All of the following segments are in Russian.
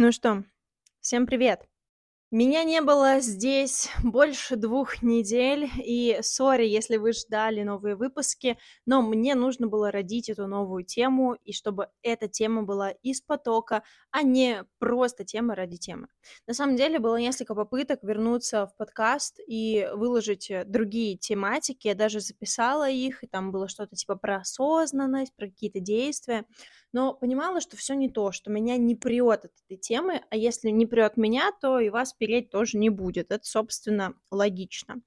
Ну что, всем привет! Меня не было здесь больше двух недель, и сори, если вы ждали новые выпуски, но мне нужно было родить эту новую тему, и чтобы эта тема была из потока, а не просто тема ради темы. На самом деле было несколько попыток вернуться в подкаст и выложить э, другие тематики, я даже записала их, и там было что-то типа про осознанность, про какие-то действия, но понимала, что все не то, что меня не прет от этой темы, а если не прет меня, то и вас переть тоже не будет. Это, собственно, логично.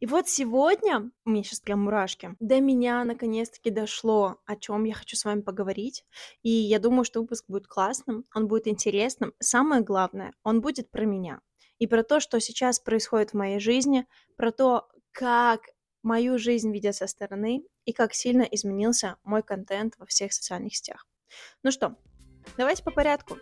И вот сегодня, у меня сейчас прям мурашки, до меня наконец-таки дошло, о чем я хочу с вами поговорить. И я думаю, что выпуск будет классным, он будет интересным. Самое главное, он будет про меня. И про то, что сейчас происходит в моей жизни, про то, как мою жизнь видят со стороны и как сильно изменился мой контент во всех социальных сетях. Ну что, давайте по порядку.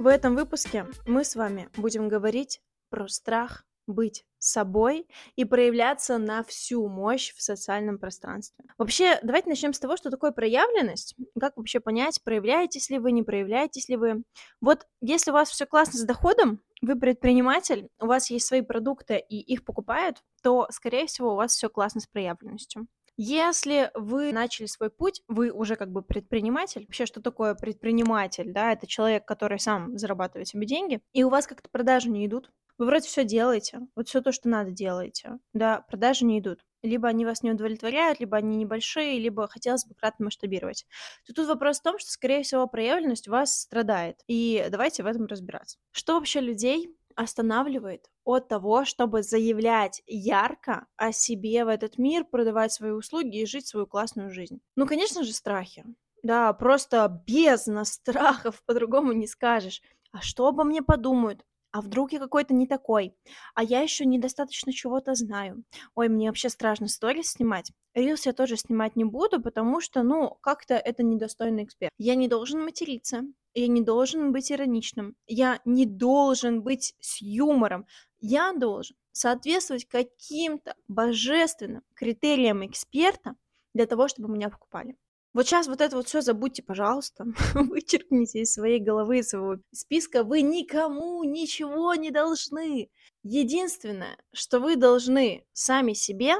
В этом выпуске мы с вами будем говорить про страх быть собой и проявляться на всю мощь в социальном пространстве. Вообще, давайте начнем с того, что такое проявленность. Как вообще понять, проявляетесь ли вы, не проявляетесь ли вы. Вот если у вас все классно с доходом, вы предприниматель, у вас есть свои продукты и их покупают, то, скорее всего, у вас все классно с проявленностью. Если вы начали свой путь, вы уже как бы предприниматель. Вообще, что такое предприниматель? Да, это человек, который сам зарабатывает себе деньги, и у вас как-то продажи не идут. Вы вроде все делаете, вот все то, что надо, делаете. Да, продажи не идут. Либо они вас не удовлетворяют, либо они небольшие, либо хотелось бы кратно масштабировать. То тут вопрос в том, что, скорее всего, проявленность у вас страдает. И давайте в этом разбираться. Что вообще людей останавливает от того, чтобы заявлять ярко о себе в этот мир, продавать свои услуги и жить свою классную жизнь? Ну, конечно же, страхи. Да, просто бездна страхов, по-другому не скажешь. А что обо мне подумают? А вдруг я какой-то не такой? А я еще недостаточно чего-то знаю. Ой, мне вообще страшно сторис снимать. Рилс я тоже снимать не буду, потому что, ну, как-то это недостойный эксперт. Я не должен материться, я не должен быть ироничным, я не должен быть с юмором. Я должен соответствовать каким-то божественным критериям эксперта для того, чтобы меня покупали. Вот сейчас вот это вот все забудьте, пожалуйста, вычеркните из своей головы, из своего списка. Вы никому ничего не должны. Единственное, что вы должны сами себе,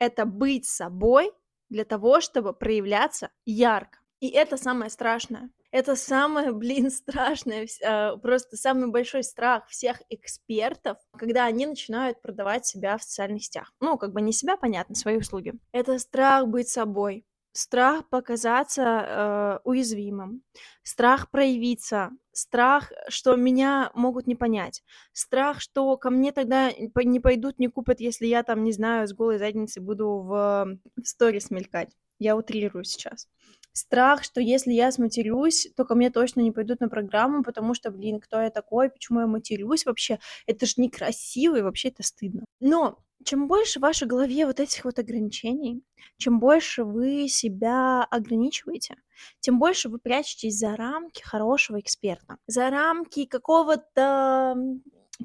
это быть собой для того, чтобы проявляться ярко. И это самое страшное. Это самое, блин, страшное, а, просто самый большой страх всех экспертов, когда они начинают продавать себя в социальных сетях. Ну, как бы не себя, понятно, свои услуги. Это страх быть собой страх показаться э, уязвимым, страх проявиться, страх, что меня могут не понять, страх, что ко мне тогда не пойдут, не купят, если я там, не знаю, с голой задницей буду в, в сторис мелькать. Я утрирую сейчас. Страх, что если я сматерюсь, то ко мне точно не пойдут на программу, потому что, блин, кто я такой, почему я матерюсь вообще? Это же некрасиво и вообще это стыдно. Но чем больше в вашей голове вот этих вот ограничений, чем больше вы себя ограничиваете, тем больше вы прячетесь за рамки хорошего эксперта, за рамки какого-то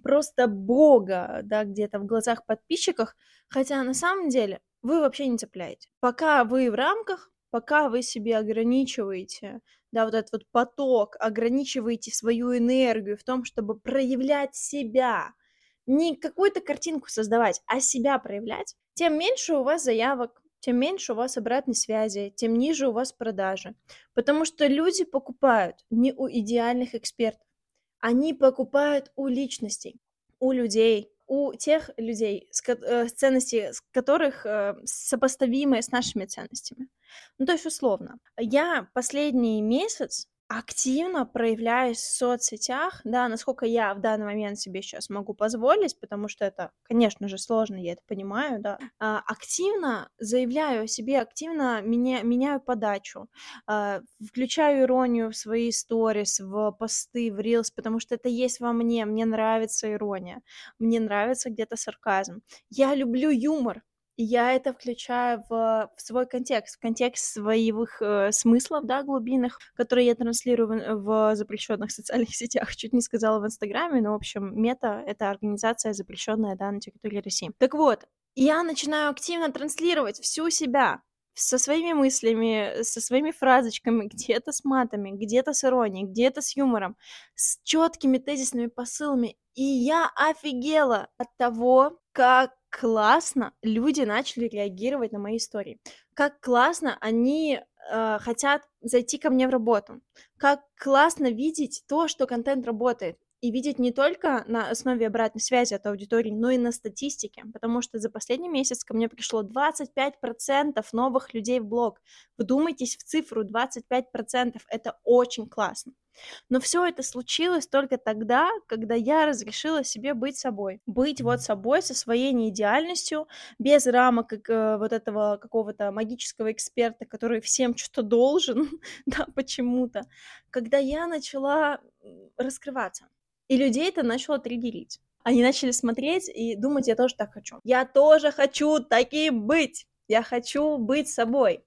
просто бога, да, где-то в глазах подписчиков, хотя на самом деле вы вообще не цепляете. Пока вы в рамках, пока вы себе ограничиваете, да, вот этот вот поток, ограничиваете свою энергию в том, чтобы проявлять себя, не какую-то картинку создавать, а себя проявлять, тем меньше у вас заявок, тем меньше у вас обратной связи, тем ниже у вас продажи. Потому что люди покупают не у идеальных экспертов, они покупают у личностей, у людей, у тех людей, с, э, ценности с которых э, сопоставимы с нашими ценностями. Ну, то есть, условно, я последний месяц активно проявляюсь в соцсетях, да, насколько я в данный момент себе сейчас могу позволить, потому что это, конечно же, сложно, я это понимаю, да, а, активно заявляю о себе, активно меня, меняю подачу, а, включаю иронию в свои сторис, в посты, в рилс, потому что это есть во мне, мне нравится ирония, мне нравится где-то сарказм. Я люблю юмор, я это включаю в, в свой контекст, в контекст своих э, смыслов, да, глубинных, которые я транслирую в, в запрещенных социальных сетях. Чуть не сказала в Инстаграме, но, в общем, мета — это организация, запрещенная, да, на территории России. Так вот, я начинаю активно транслировать всю себя, со своими мыслями, со своими фразочками, где-то с матами, где-то с иронией, где-то с юмором, с четкими тезисными посылами. И я офигела от того, как классно люди начали реагировать на мои истории. Как классно они э, хотят зайти ко мне в работу. Как классно видеть то, что контент работает и видеть не только на основе обратной связи от аудитории, но и на статистике, потому что за последний месяц ко мне пришло 25% новых людей в блог. Вдумайтесь в цифру 25%, это очень классно. Но все это случилось только тогда, когда я разрешила себе быть собой. Быть вот собой со своей неидеальностью, без рамок как, э, вот этого какого-то магического эксперта, который всем что-то должен, да, почему-то. Когда я начала раскрываться. И людей это начало триггерить. Они начали смотреть и думать, я тоже так хочу. Я тоже хочу таким быть. Я хочу быть собой.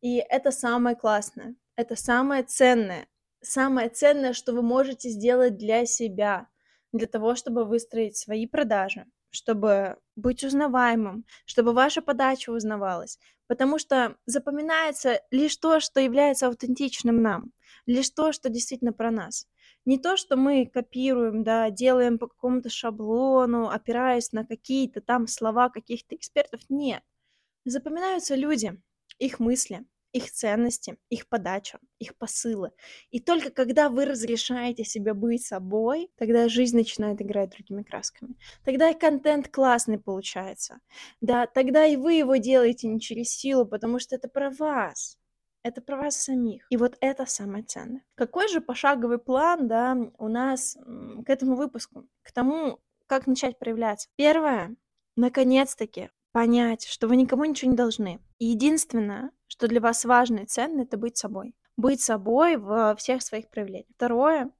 И это самое классное. Это самое ценное. Самое ценное, что вы можете сделать для себя, для того, чтобы выстроить свои продажи, чтобы быть узнаваемым, чтобы ваша подача узнавалась. Потому что запоминается лишь то, что является аутентичным нам, лишь то, что действительно про нас. Не то, что мы копируем, да, делаем по какому-то шаблону, опираясь на какие-то там слова каких-то экспертов. Нет. Запоминаются люди, их мысли, их ценности, их подача, их посылы. И только когда вы разрешаете себе быть собой, тогда жизнь начинает играть другими красками. Тогда и контент классный получается. Да, тогда и вы его делаете не через силу, потому что это про вас это про вас самих. И вот это самое ценное. Какой же пошаговый план, да, у нас к этому выпуску, к тому, как начать проявляться? Первое, наконец-таки понять, что вы никому ничего не должны. Единственное, что для вас важно и ценно, это быть собой. Быть собой во всех своих проявлениях. Второе,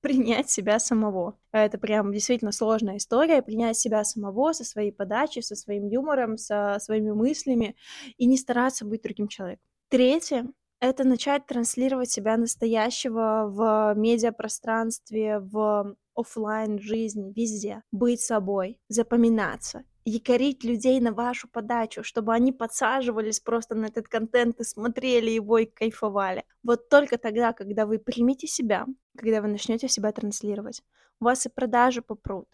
принять себя самого. Это прям действительно сложная история, принять себя самого со своей подачей, со своим юмором, со своими мыслями и не стараться быть другим человеком. Третье- это начать транслировать себя настоящего в медиапространстве, в офлайн жизни, везде. Быть собой, запоминаться, якорить людей на вашу подачу, чтобы они подсаживались просто на этот контент и смотрели его и кайфовали. Вот только тогда, когда вы примете себя, когда вы начнете себя транслировать, у вас и продажи попрут,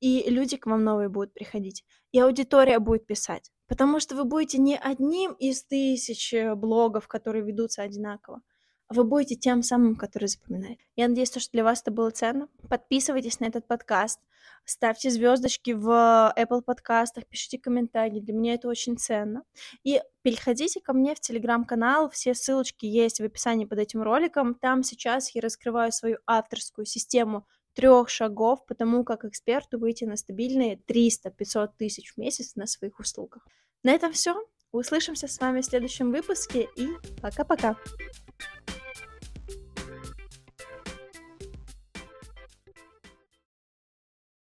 и люди к вам новые будут приходить, и аудитория будет писать. Потому что вы будете не одним из тысяч э, блогов, которые ведутся одинаково, вы будете тем самым, который запоминает. Я надеюсь, что для вас это было ценно. Подписывайтесь на этот подкаст, ставьте звездочки в Apple подкастах, пишите комментарии, для меня это очень ценно. И переходите ко мне в телеграм-канал, все ссылочки есть в описании под этим роликом. Там сейчас я раскрываю свою авторскую систему трех шагов по тому, как эксперту выйти на стабильные 300-500 тысяч в месяц на своих услугах. На этом все. Услышимся с вами в следующем выпуске и пока-пока.